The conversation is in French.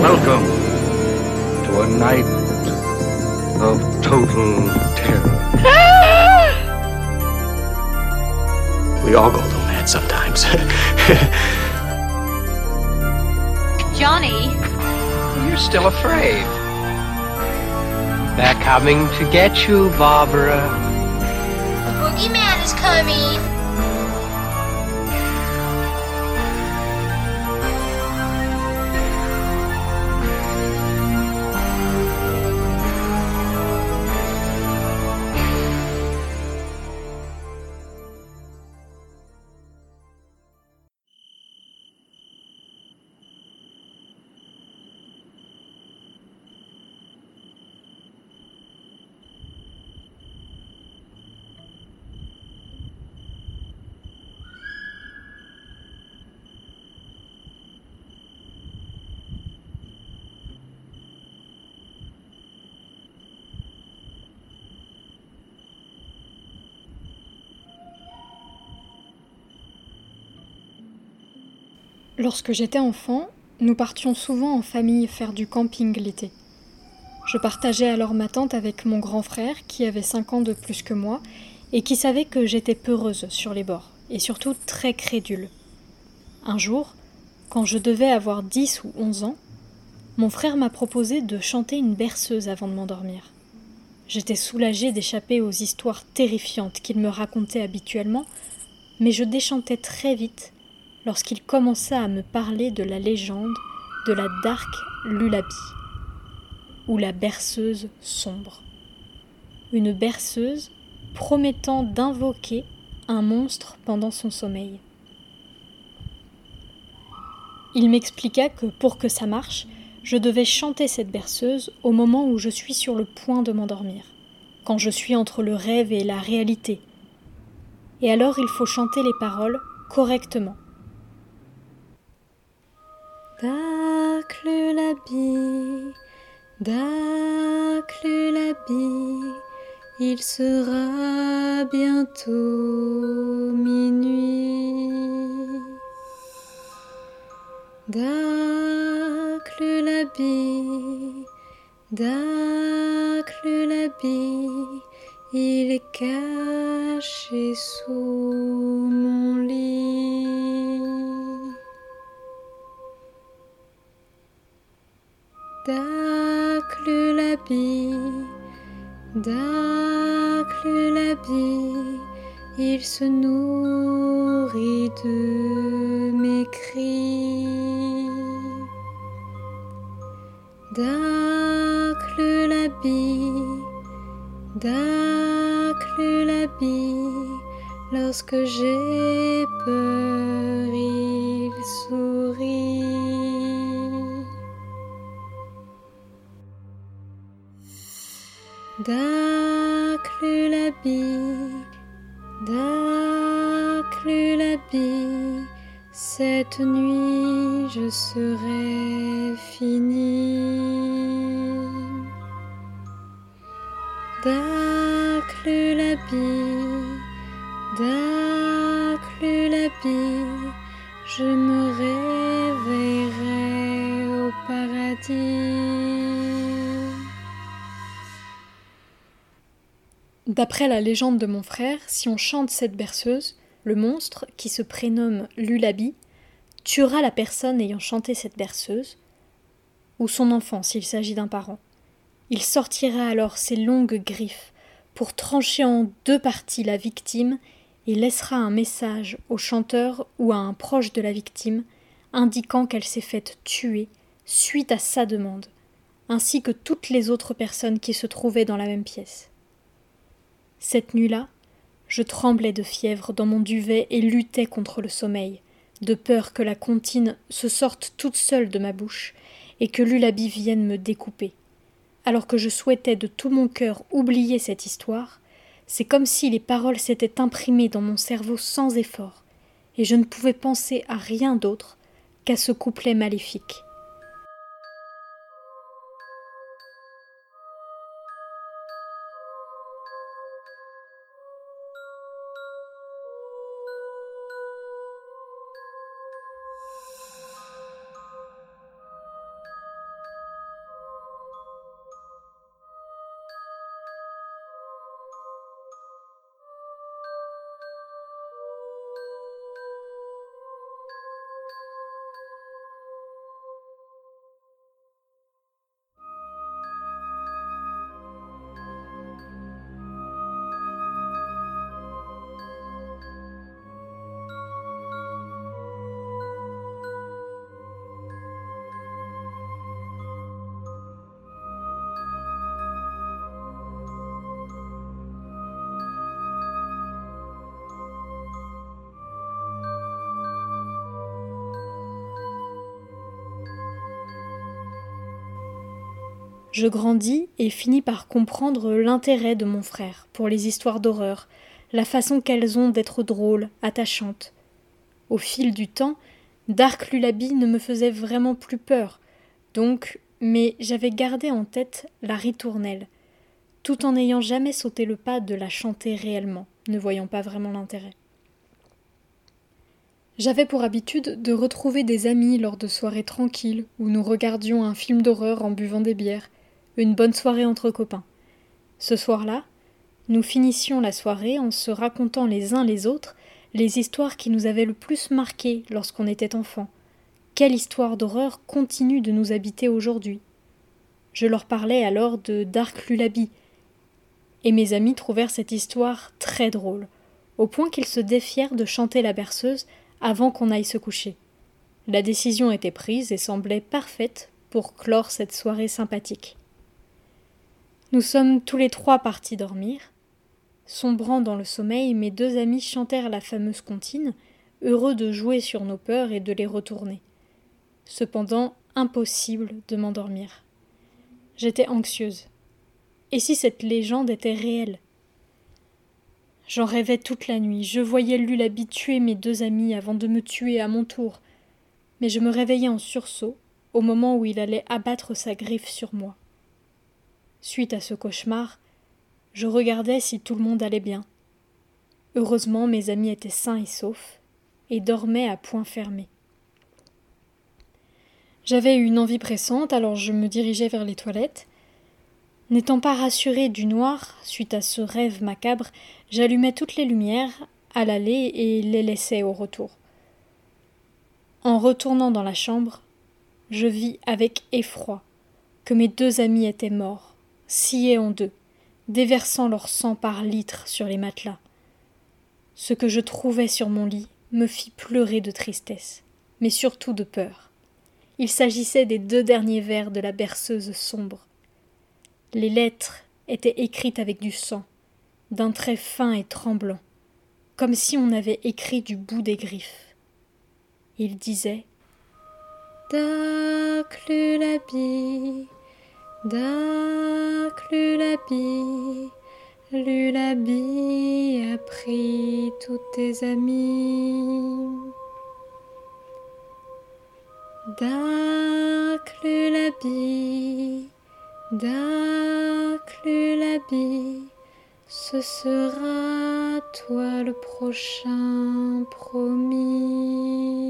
Welcome to a night of total terror. We all go a little mad sometimes. Johnny, You're still afraid. They're coming to get you, Barbara. the boogeyman is coming. Lorsque j'étais enfant, nous partions souvent en famille faire du camping l'été. Je partageais alors ma tente avec mon grand frère qui avait 5 ans de plus que moi et qui savait que j'étais peureuse sur les bords et surtout très crédule. Un jour, quand je devais avoir 10 ou 11 ans, mon frère m'a proposé de chanter une berceuse avant de m'endormir. J'étais soulagée d'échapper aux histoires terrifiantes qu'il me racontait habituellement, mais je déchantais très vite lorsqu'il commença à me parler de la légende de la Dark Lullaby, ou la berceuse sombre. Une berceuse promettant d'invoquer un monstre pendant son sommeil. Il m'expliqua que pour que ça marche, je devais chanter cette berceuse au moment où je suis sur le point de m'endormir, quand je suis entre le rêve et la réalité. Et alors il faut chanter les paroles correctement. Dark lullaby, il sera bientôt minuit. Dark lullaby, il est caché sous mon lit. Dark lullaby, il se nourrit de mes cris. Dark lullaby, lorsque j'ai peur, cette nuit je serai fini. Dark lullaby, dark lullaby, je me réveillerai au paradis. D'après la légende de mon frère, si on chante cette berceuse, le monstre, qui se prénomme Lullaby, tuera la personne ayant chanté cette berceuse, ou son enfant s'il s'agit d'un parent. Il sortira alors ses longues griffes pour trancher en deux parties la victime et laissera un message au chanteur ou à un proche de la victime indiquant qu'elle s'est faite tuer suite à sa demande, ainsi que toutes les autres personnes qui se trouvaient dans la même pièce. Cette nuit-là, je tremblais de fièvre dans mon duvet et luttais contre le sommeil, de peur que la comptine se sorte toute seule de ma bouche et que Lullaby vienne me découper. Alors que je souhaitais de tout mon cœur oublier cette histoire, c'est comme si les paroles s'étaient imprimées dans mon cerveau sans effort, et je ne pouvais penser à rien d'autre qu'à ce couplet maléfique. Je grandis et finis par comprendre l'intérêt de mon frère pour les histoires d'horreur, la façon qu'elles ont d'être drôles, attachantes. Au fil du temps, Dark Lullaby ne me faisait vraiment plus peur, donc, mais j'avais gardé en tête la ritournelle, tout en n'ayant jamais sauté le pas de la chanter réellement, ne voyant pas vraiment l'intérêt. J'avais pour habitude de retrouver des amis lors de soirées tranquilles où nous regardions un film d'horreur en buvant des bières, une bonne soirée entre copains. Ce soir-là, nous finissions la soirée en se racontant les uns les autres les histoires qui nous avaient le plus marqués lorsqu'on était enfant. Quelle histoire d'horreur continue de nous habiter aujourd'hui Je leur parlais alors de Dark Lullaby, et mes amis trouvèrent cette histoire très drôle, au point qu'ils se défièrent de chanter la berceuse avant qu'on aille se coucher. La décision était prise et semblait parfaite pour clore cette soirée sympathique. Nous sommes tous les trois partis dormir. Sombrant dans le sommeil, mes deux amis chantèrent la fameuse comptine, heureux de jouer sur nos peurs et de les retourner. Cependant, impossible de m'endormir. J'étais anxieuse. Et si cette légende était réelle? J'en rêvais toute la nuit. Je voyais Lulabi tuer mes deux amis avant de me tuer à mon tour. Mais je me réveillais en sursaut au moment où il allait abattre sa griffe sur moi. Suite à ce cauchemar, je regardais si tout le monde allait bien. Heureusement, mes amis étaient sains et saufs et dormaient à point fermé. J'avais une envie pressante, alors je me dirigeais vers les toilettes. N'étant pas rassurée du noir, suite à ce rêve macabre, j'allumais toutes les lumières à l'aller et les laissais au retour. En retournant dans la chambre, je vis avec effroi que mes deux amis étaient morts, sciés en deux, déversant leur sang par litres sur les matelas. Ce que je trouvais sur mon lit me fit pleurer de tristesse, mais surtout de peur. Il s'agissait des deux derniers vers de la berceuse sombre, les lettres étaient écrites avec du sang, d'un trait fin et tremblant, comme si on avait écrit du bout des griffes. Il disait Lulabi, Lulabi, Lulabi a pris tous tes amis. Lulabi, l'habit, ce sera toi le prochain promis.